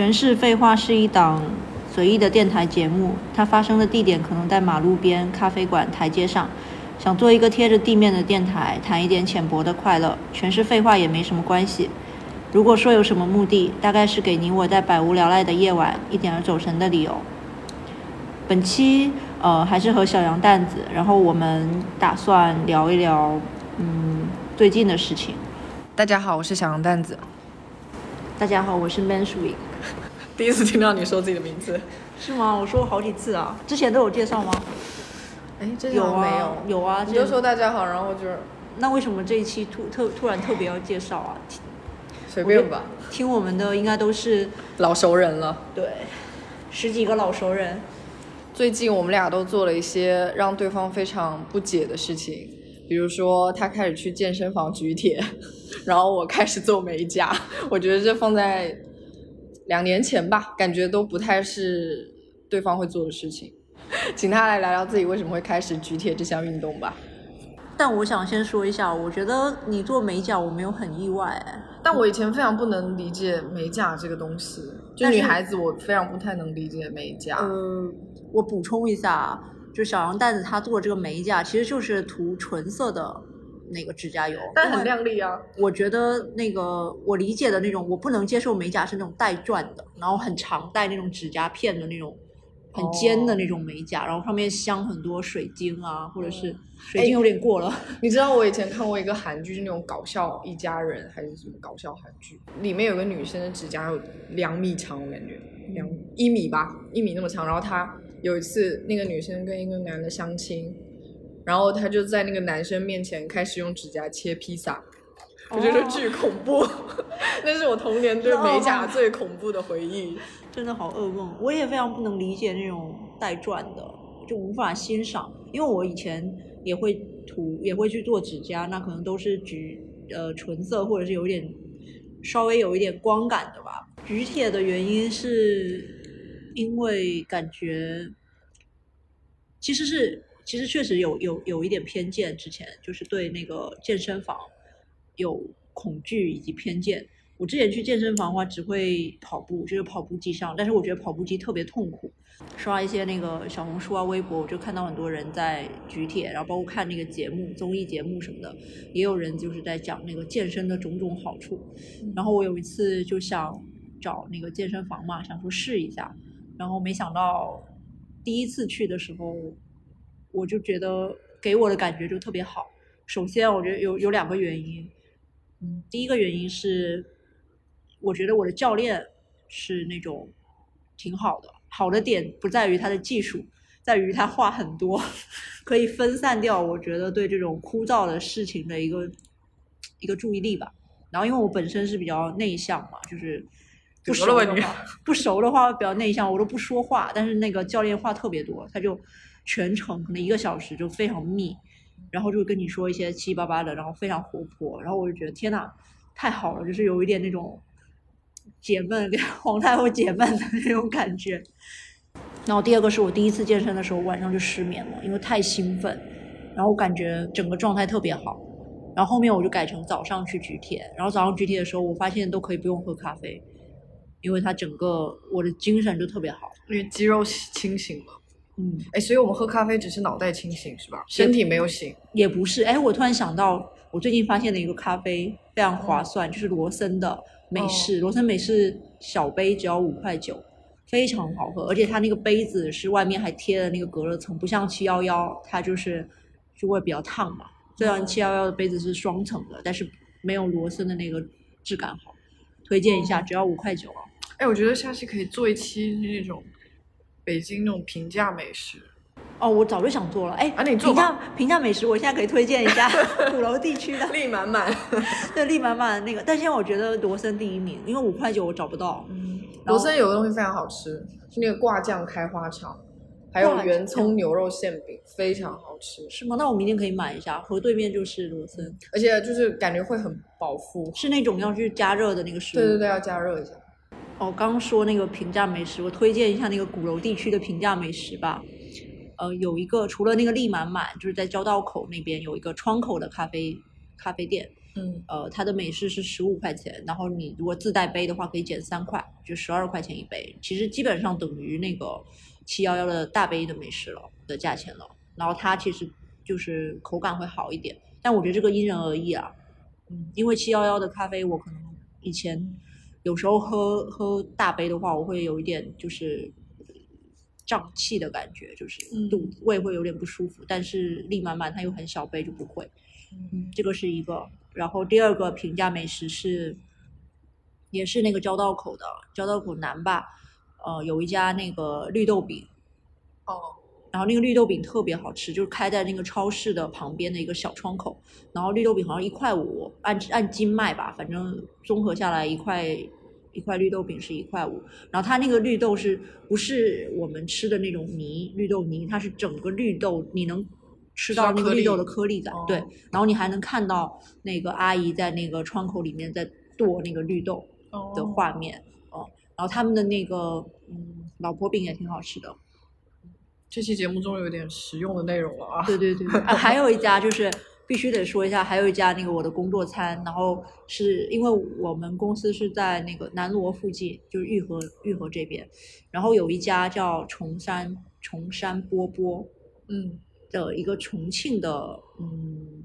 全是废话是一档随意的电台节目，它发生的地点可能在马路边、咖啡馆、台阶上。想做一个贴着地面的电台，谈一点浅薄的快乐，全是废话也没什么关系。如果说有什么目的，大概是给你我在百无聊赖的夜晚一点儿走神的理由。本期呃还是和小杨蛋子，然后我们打算聊一聊嗯最近的事情。大家好，我是小杨蛋子。大家好，我是 Man Sweet。第一次听到你说自己的名字，是吗？我说过好几次啊，之前都有介绍吗？哎，这有啊没有？有啊，你就说大家好，然后就是那为什么这一期突特突然特别要介绍啊？听随便吧，听我们的应该都是老熟人了。对十几个老熟人。最近我们俩都做了一些让对方非常不解的事情，比如说他开始去健身房举铁，然后我开始做美甲。我觉得这放在两年前吧，感觉都不太是对方会做的事情。请他来聊聊自己为什么会开始举铁这项运动吧。但我想先说一下，我觉得你做美甲我没有很意外，哎但我以前非常不能理解美甲这个东西，就女孩子我非常不太能理解美甲。呃，我补充一下，啊就小杨蛋子他做这个美甲其实就是涂纯色的那个指甲油，但很因为亮丽啊。我觉得那个我理解的那种，我不能接受美甲是那种带钻的，然后很长带那种指甲片的那种，很尖的那种美甲，然后上面镶很多水晶啊，或者是水晶有点过了。你知道我以前看过一个韩剧，是那种搞笑一家人还是什么搞笑韩剧，里面有个女生的指甲有两米长，我感觉两一米吧，一米那么长。然后她有一次，那个女生跟一个男的相亲，然后他就在那个男生面前开始用指甲切披萨，我觉得巨恐怖，那是我童年对美甲最恐怖的回忆。真的好噩梦，我也非常不能理解那种带钻的，就无法欣赏。因为我以前也会涂，也会去做指甲，那可能都是橘呃纯色或者是有点稍微有一点光感的吧。举铁的原因是因为感觉其实是其实确实有有有一点偏见，之前就是对那个健身房有恐惧以及偏见。我之前去健身房的话，只会跑步，就是跑步机上，但是我觉得跑步机特别痛苦。刷一些那个小红书啊、微博，我就看到很多人在举铁，然后包括看那个节目、综艺节目什么的，也有人就是在讲那个健身的种种好处。然后我有一次就想找那个健身房嘛，想说试一下，然后没想到第一次去的时候，我就觉得给我的感觉就特别好。首先，我觉得有有两个原因，嗯，第一个原因是，我觉得我的教练是那种挺好的，好的点不在于他的技术，在于他话很多，可以分散掉我觉得对这种枯燥的事情的一个一个注意力吧。然后因为我本身是比较内向嘛，就是不熟的话，不熟的话比较内向，我都不说话。但是那个教练话特别多，他就全程可能一个小时就非常密，然后就跟你说一些七七八八的，然后非常活泼。然后我就觉得天呐，太好了，就是有一点那种解闷，跟 皇太后解闷的那种感觉。然后第二个是我第一次健身的时候晚上就失眠了，因为太兴奋，然后感觉整个状态特别好。然后后面我就改成早上去举铁，然后早上举铁的时候，我发现都可以不用喝咖啡，因为它整个我的精神就特别好。因为肌肉清醒嘛。嗯，哎，所以我们喝咖啡只是脑袋清醒是吧？身体没有醒。也不是，哎，我突然想到，我最近发现的一个咖啡非常划算，就是罗森的美式，罗森美式小杯只要五块九，非常好喝，而且它那个杯子是外面还贴了那个隔热层，不像七幺幺，它就是就会比较烫嘛。虽然七幺幺的杯子是双层的，但是没有罗森的那个质感好，推荐一下，只要五块九啊。哎，我觉得下期可以做一期那种北京那种平价美食。哦，我早就想做了，哎，啊那你做评吧价平价美食，我现在可以推荐一下 鼓楼地区的。力满满。对，力满满的那个，但现在我觉得罗森第一名，因为五块九我找不到。嗯罗森有个东西非常好吃，是那个挂酱开花肠，还有圆葱牛肉馅饼，非常好吃，是吗？那我明天可以买一下，河对面就是罗森，而且就是感觉会很饱腹。是那种要去加热的那个食物。对对对，要加热一下。哦，刚刚说那个平价美食，我推荐一下那个鼓楼地区的平价美食吧。呃，有一个除了那个力满满，就是在交道口那边有一个窗口的咖啡咖啡店，嗯呃，它的美式是十五块钱，然后你如果自带杯的话可以减三块，就十二块钱一杯，其实基本上等于那个七幺幺的大杯的美式了的价钱了。然后它其实就是口感会好一点，但我觉得这个因人而异啊。嗯，因为七幺幺的咖啡我可能以前有时候喝喝大杯的话，我会有一点就是胀气的感觉，就是嗯肚子胃会有点不舒服。但是力满满它又很小杯就不会。嗯这个是一个。然后第二个平价美食是，也是那个交道口的交道口南吧，呃，有一家那个绿豆饼，哦然后那个绿豆饼特别好吃，就是开在那个超市的旁边的一个小窗口，然后绿豆饼好像一块五，按按斤卖吧，反正综合下来一块一块绿豆饼是一块五，然后它那个绿豆是不是我们吃的那种泥绿豆泥，它是整个绿豆你能吃到那个绿豆的颗粒感，哦对，然后你还能看到那个阿姨在那个窗口里面在剁那个绿豆的哦画面，哦、然后他们的那个嗯老婆饼也挺好吃的，这期节目终于有点实用的内容了啊！对对对，啊，还有一家就是必须得说一下，还有一家那个我的工作餐，然后是因为我们公司是在那个南锣附近，就是玉河玉河这边，然后有一家叫崇山崇山波波嗯的一个重庆的嗯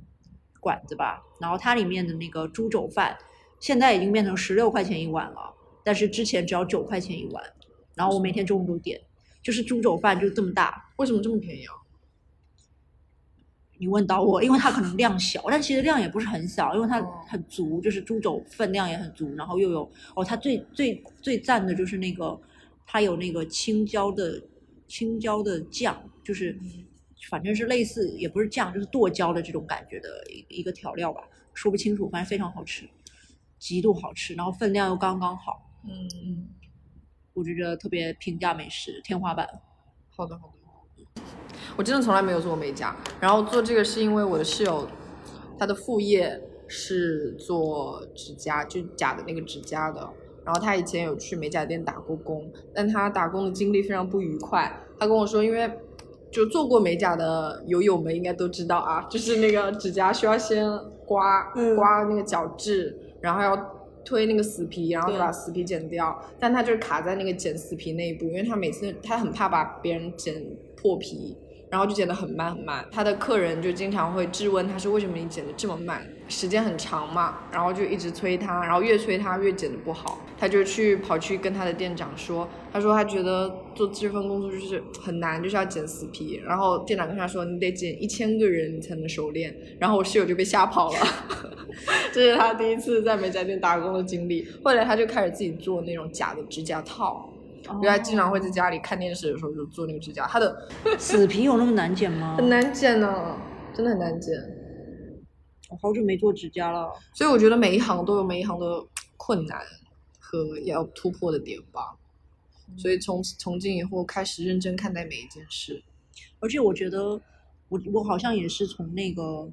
馆子吧，然后它里面的那个猪肘饭现在已经变成十六块钱一碗了，但是之前只要九块钱一碗，然后我每天中午都点，就是猪肘饭就这么大，为什么这么便宜啊？你问到我，因为它可能量小，但其实量也不是很小，因为它哦很足，就是猪肘分量也很足，然后又有哦，它最最最赞的就是那个它有那个青椒的青椒的酱，就是反正是类似也不是酱，就是剁椒的这种感觉的一一个调料吧，说不清楚，反正非常好吃，极度好吃，然后分量又刚刚好，嗯嗯，我觉得特别平价美食天花板。好的好的。我真的从来没有做过美甲，然后做这个是因为我的室友，他的副业是做指甲，就假的那个指甲的。然后他以前有去美甲店打过工，但他打工的经历非常不愉快。他跟我说，因为就做过美甲的友友们应该都知道啊，就是那个指甲需要先刮、嗯刮那个角质，然后要推那个死皮，然后对把死皮剪掉。但他就是卡在那个剪死皮那一步，因为他每次他很怕把别人剪破皮，然后就剪得很慢很慢。他的客人就经常会质问他说：“为什么你剪得这么慢？时间很长嘛。”然后就一直催他，然后越催他越剪得不好。他就去跑去跟他的店长说，他说他觉得做这份工作就是很难，就是要剪死皮。然后店长跟他说：“你得剪一千个人你才能熟练。”然后我室友就被吓跑了。这是他第一次在美甲店打工的经历。后来他就开始自己做那种假的指甲套，因为他经常会在家里看电视的时候就做那个指甲，他的 死皮有那么难剪吗？很难剪呢，真的很难剪。我好久没做指甲了。所以我觉得每一行都有每一行的困难和要突破的点吧。所以从从今以后开始认真看待每一件事。而且我觉得我我好像也是从那个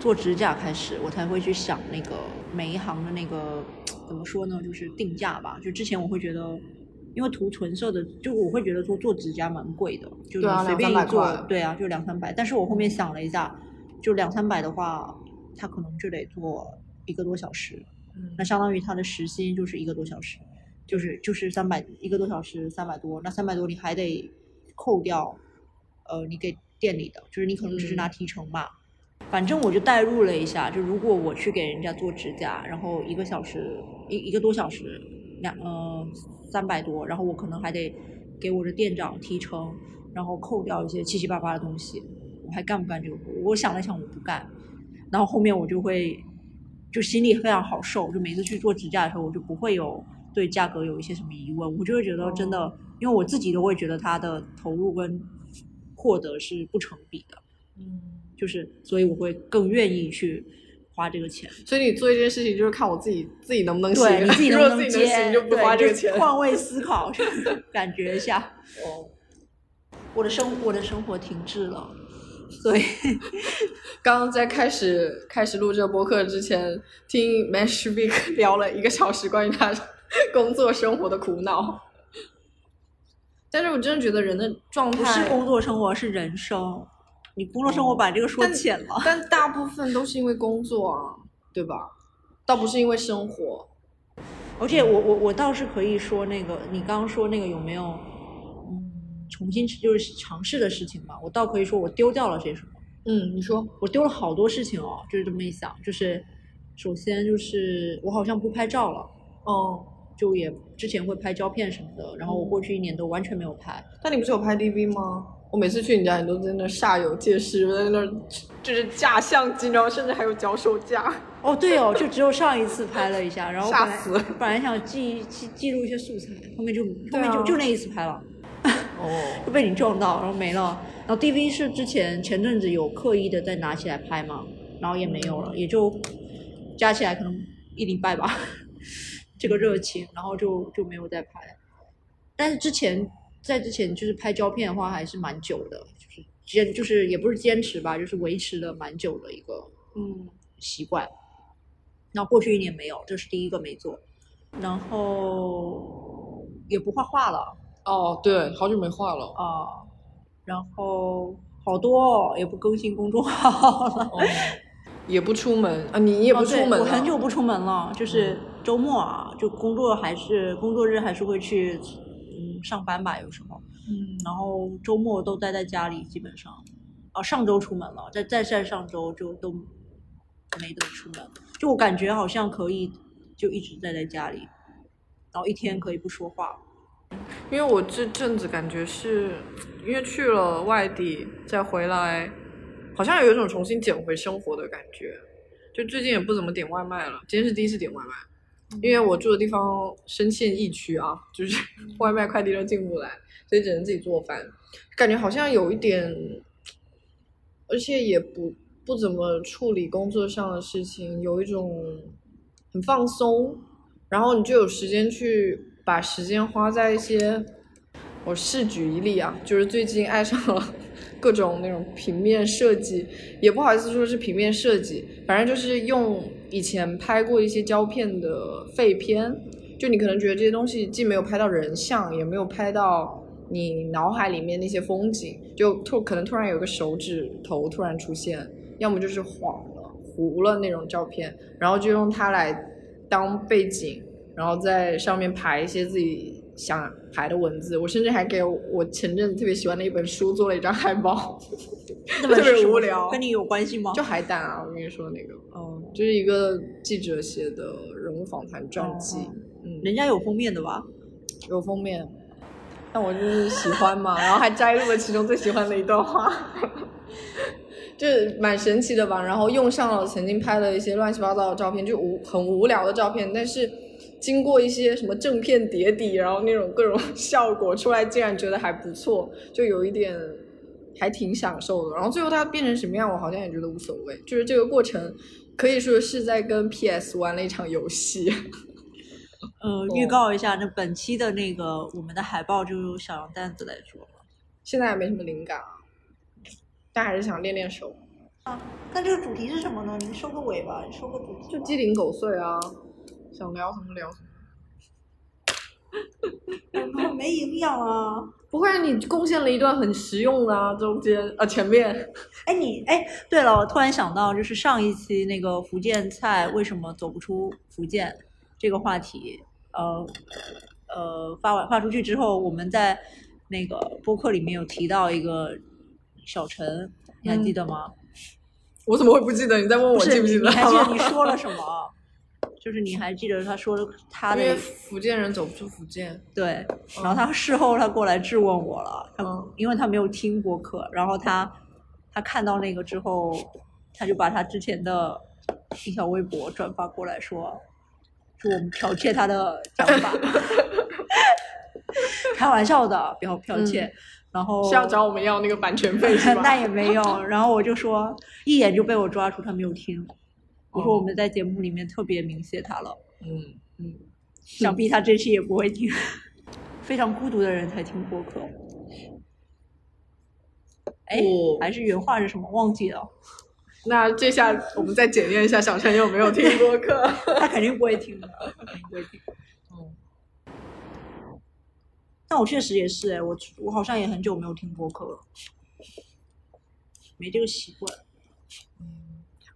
做指甲开始，我才会去想那个每一行的那个怎么说呢，就是定价吧。就之前我会觉得，因为涂纯色的，就我会觉得说做指甲蛮贵的，就对啊你随便一做，块对啊，就两三百。但是我后面想了一下，就两三百的话，他可能就得做一个多小时，嗯那相当于他的时薪就是一个多小时，就是就是三百一个多小时三百多，那三百多你还得扣掉，呃，你给店里的，就是你可能只是拿嗯提成嘛。反正我就代入了一下，就如果我去给人家做指甲，然后一个小时一一个多小时两呃三百多，然后我可能还得给我的店长提成，然后扣掉一些七七八八的东西，我还干不干这个活？我想了想，我不干。然后后面我就会就心里非常好受，就每次去做指甲的时候，我就不会有对价格有一些什么疑问，我就会觉得真的，因为我自己都会觉得它的投入跟获得是不成比的，嗯，就是所以我会更愿意去花这个钱。所以你做一件事情就是看我自己自己能不能行，对 你自己如能不能果自己能行接，就不花这个钱。对换 位思考，感觉一下。哦，我的生我的生活停滞了，所以刚刚在开始开始录这个播客之前，听 Man Speak 聊了一个小时关于他工作生活的苦恼。但是我真的觉得人的状态不态是工作生活，是人生。你工作生活把这个说但浅了。但大部分都是因为工作啊。对吧？倒不是因为生活，而且我我我倒是可以说那个，你刚刚说那个有没有嗯重新就是尝试的事情吧？我倒可以说我丢掉了些什么。嗯，你说，我丢了好多事情哦，就是这么一想，就是首先就是我好像不拍照了，哦，就也之前会拍胶片什么的，然后我过去一年都完全没有拍。但你不是有拍 DV 吗？我每次去你家，你都在那煞有介事，在那就是架相机，然后甚至还有脚手架。哦，对哦，就只有上一次拍了一下，然后 吓死了本来想记记记录一些素材，后面就后面就就那一次拍了，哦，就被你撞到，然后没了。然后 DV 是之前前阵子有刻意的再拿起来拍嘛，然后也没有了，也就加起来可能一礼拜吧，这个热情，然后就就没有再拍。但是之前在之前就是拍胶片的话还是蛮久的，就是坚就是也不是坚持吧，就是维持了蛮久的一个嗯，习惯。那过去一年没有，这是第一个没做，然后也不画画了哦，对，好久没画了。啊、然后好多哦，也不更新公众号了。哦，也不出门啊，你也不出门、啊我很久不出门了，就是周末啊，就工作还是工作日还是会去嗯上班吧，有时候，嗯，然后周末都待在家里，基本上，啊上周出门了，再再再上周就都没得出门，就我感觉好像可以就一直待在家里，然后一天可以不说话，因为我这阵子感觉是因为去了外地再回来，好像有一种重新捡回生活的感觉。就最近也不怎么点外卖了，今天是第一次点外卖，因为我住的地方深陷疫区啊，就是 外卖快递都进不来，所以只能自己做饭。感觉好像有一点，而且也不不怎么处理工作上的事情，有一种很放松，然后你就有时间去把时间花在一些，我试举一例啊，就是最近爱上了各种那种平面设计，也不好意思说是平面设计，反正就是用以前拍过一些胶片的废片，就你可能觉得这些东西既没有拍到人像，也没有拍到你脑海里面那些风景，就突可能突然有个手指头突然出现，要么就是晃了、糊了那种照片，然后就用它来当背景，然后在上面排一些自己想排的文字。我甚至还给我前阵子特别喜欢的一本书做了一张海报，那 特别无聊跟你有关系吗？就海胆啊，我跟你说那个，嗯，就是一个记者写的人物访谈传记，哦嗯，人家有封面的吧？有封面，但我就是喜欢嘛，然后还摘录了其中最喜欢的一段话，就是蛮神奇的吧。然后用上了曾经拍的一些乱七八糟的照片，就无很无聊的照片，但是经过一些什么正片叠底，然后那种各种效果出来，竟然觉得还不错，就有一点还挺享受的。然后最后它变成什么样，我好像也觉得无所谓，就是这个过程可以说是在跟 PS 玩了一场游戏。呃，预告一下，那本期的那个我们的海报就由小羊蛋子来做了。现在也没什么灵感啊，但还是想练练手。啊那这个主题是什么呢？你收个尾吧，你收个主题就鸡零狗碎啊，想聊什么聊什么。么，没营养啊。不会，你贡献了一段很实用的啊，中间啊前面。哎，你哎，对了，我突然想到，就是上一期那个福建菜为什么走不出福建这个话题，呃呃，发完发出去之后，我们在那个播客里面有提到一个小陈，你还记得吗？我怎么会不记得？你在问我记不记得？你还记得你说了什么？就是你还记得他说的他因为的福建人走不出福建。对，然后他事后他过来质问我了，他、嗯因为他没有听播客，然后他他看到那个之后，他就把他之前的一条微博转发过来说，说我们剽窃他的讲法，开玩笑的，不要剽窃。然后是要找我们要那个版权费是吧？那也没有，然后我就说一眼就被我抓住他没有听，我说我们在节目里面特别明谢他了。嗯嗯，想必他这期也不会听，非常孤独的人才听播客。哎，哦还是原话是什么？忘记了，那这下我们再检验一下小陈有没有听播客。他肯定不会听的，他肯定不会听。嗯，但我确实也是哎，我我好像也很久没有听播客了，没这个习惯。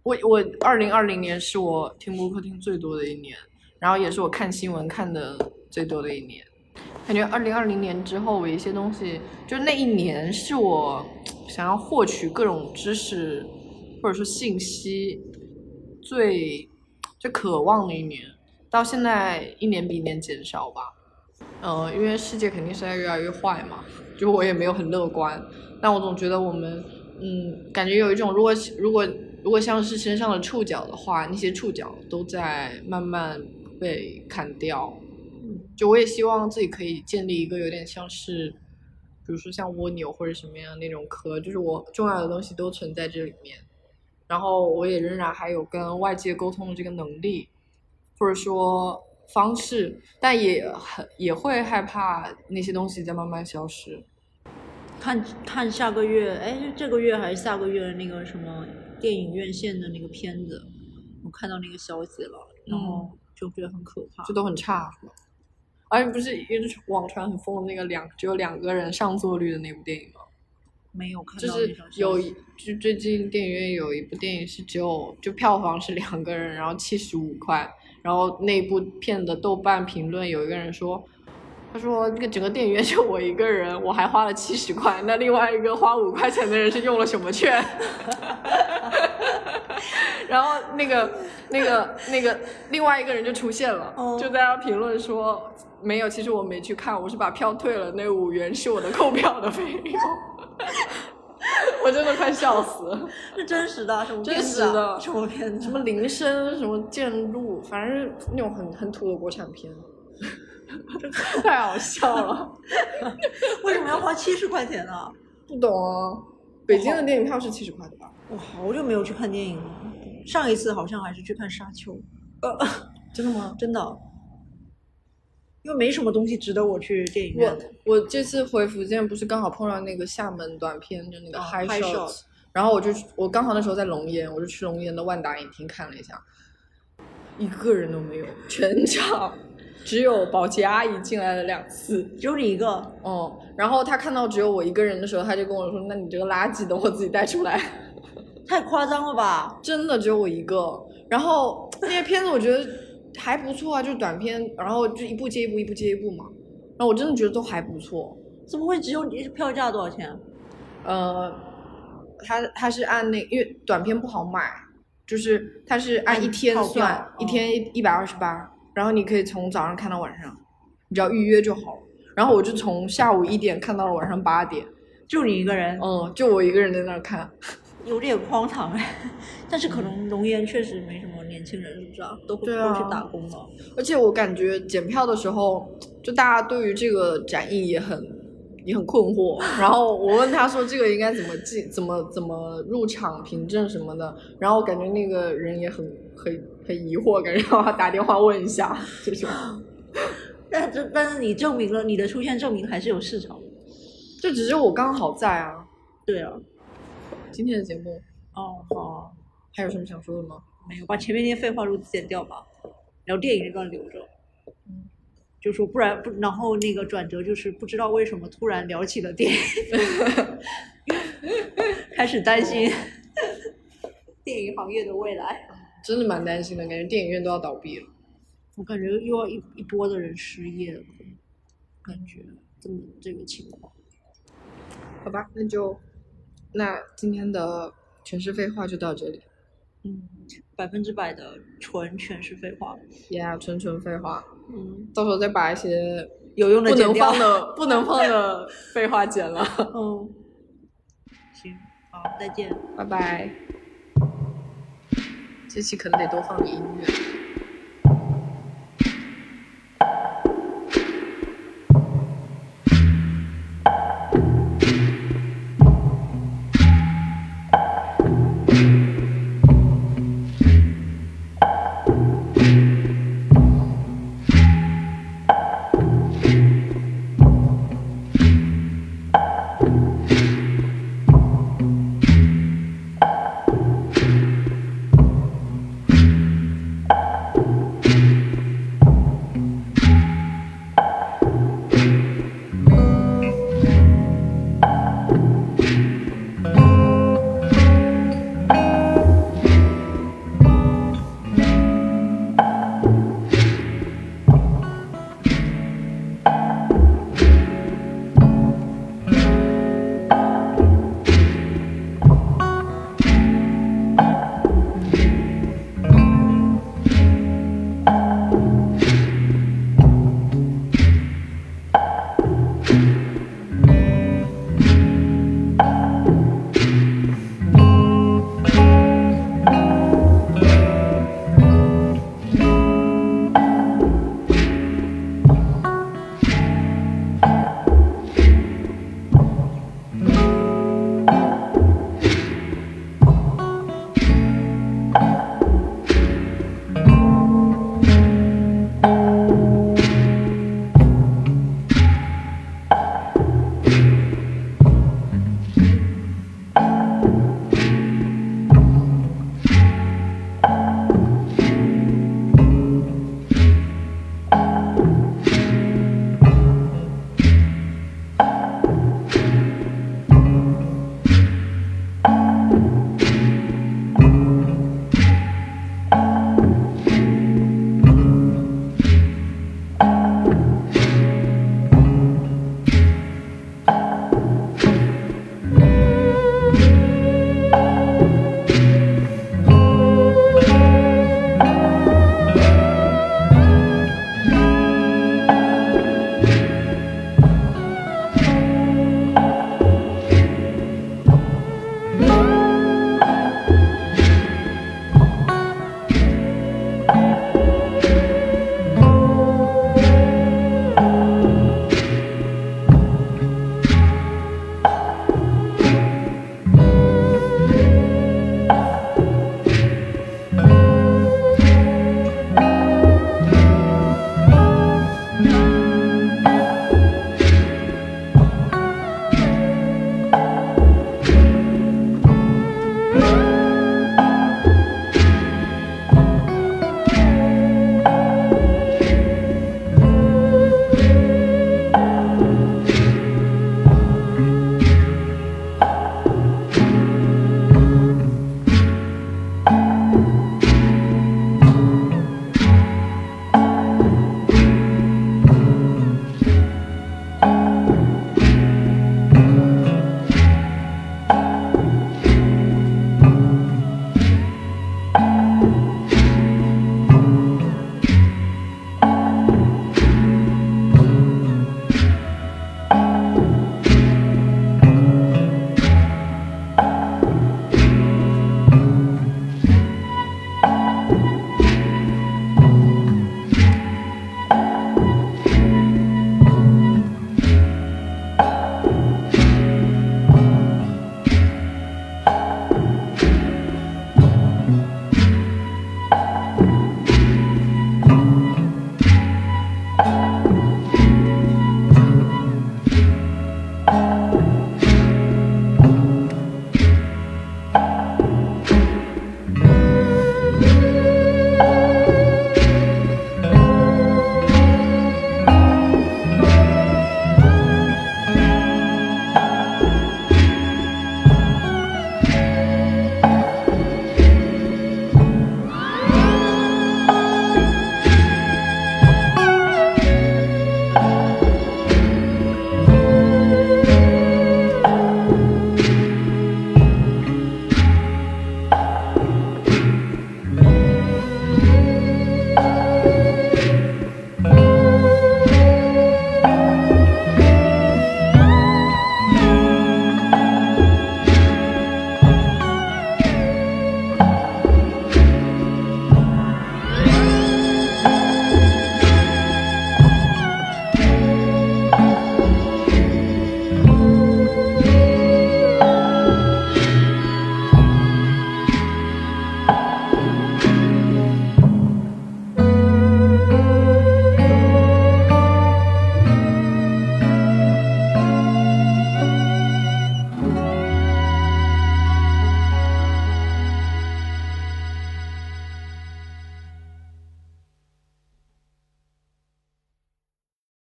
我我二零二零年是我听播客听最多的一年，然后也是我看新闻看的最多的一年。感觉二零二零年之后，我一些东西，就那一年是我想要获取各种知识或者说信息最最渴望的一年。到现在一年比一年减少吧，呃，因为世界肯定是在越来越坏嘛，就我也没有很乐观，但我总觉得我们，嗯，感觉有一种如果如果如果像是身上的触角的话，那些触角都在慢慢被砍掉。就我也希望自己可以建立一个有点像是，比如说像蜗牛或者什么样那种壳，就是我重要的东西都存在这里面，然后我也仍然还有跟外界沟通的这个能力，或者说方式，但也很也会害怕那些东西在慢慢消失。看看下个月，哎，这个月还是下个月的那个什么电影院线的那个片子，我看到那个消息了，然后就觉得很可怕。这都很差，是吧？而且不是网传很疯的那个两只有两个人上座率的那部电影吗？没有看到。就是有就最近电影院有一部电影是只有就票房是两个人，然后七十五块，然后那部片的豆瓣评论有一个人说，他说那个整个电影院就我一个人，我还花了七十块，那另外一个花五块钱的人是用了什么券？然后那个那个那个另外一个人就出现了，就在那评论说。没有，其实我没去看，我是把票退了，那五元是我的购票的费用，我真的快笑死了。是真实的，什么真实的什么片子？什么铃声，什么剑路，反正那种很很土的国产片，太好笑了。为什么要花七十块钱呢？不懂啊。北京的电影票是七十块的吧？我好久没有去看电影了，上一次好像还是去看《沙丘》。呃，真的吗？真的。因为没什么东西值得我去电影院。我我这次回福建不是刚好碰到那个厦门短片，就那个 High Shot，然后我就我刚好那时候在龙岩，我就去龙岩的万达影厅看了一下，一个人都没有，全场 只有保洁阿姨进来了两次，只有你一个。哦，然后她看到只有我一个人的时候，她就跟我说：“那你这个垃圾等我自己带出来。”太夸张了吧？真的只有我一个。然后那些片子，我觉得。还不错啊，就是短片，然后就一部接一部，一部接一部嘛。然后我真的觉得都还不错。怎么会只有你票价多少钱？呃，他他是按那，因为短片不好买，就是他是按一天算，一天一百二十八，然后你可以从早上看到晚上，你只要预约就好了。然后我就从下午一点看到了晚上八点，就你一个人？嗯，就我一个人在那儿看。有点荒唐哎，但是可能龙岩确实没什么年轻人，是不是啊？都会都去打工了。而且我感觉检票的时候，就大家对于这个展映也很也很困惑。然后我问他说这个应该怎么进，怎么怎么入场凭证什么的。然后我感觉那个人也很很很疑惑，感觉让他打电话问一下 这种。但这但是你证明了你的出现证明还是有市场，这只是我刚好在啊。对啊。今天的节目哦好，还有什么想说的吗？没有，把前面那些废话都剪掉吧，然后电影这段留着。嗯，就说不然不，然后那个转折就是不知道为什么突然聊起了电影，开始担心 电影行业的未来。真的蛮担心的，感觉电影院都要倒闭了。我感觉又要一一波的人失业了，感觉这么这个情况。好吧，那就。那今天的全是废话就到这里，嗯，百分之百的纯全是废话，Yeah，纯纯废话，嗯，到时候再把一些有用的不能放的 不能放的废话剪了，嗯，行，好，再见，拜拜，这期可能得多放点音乐。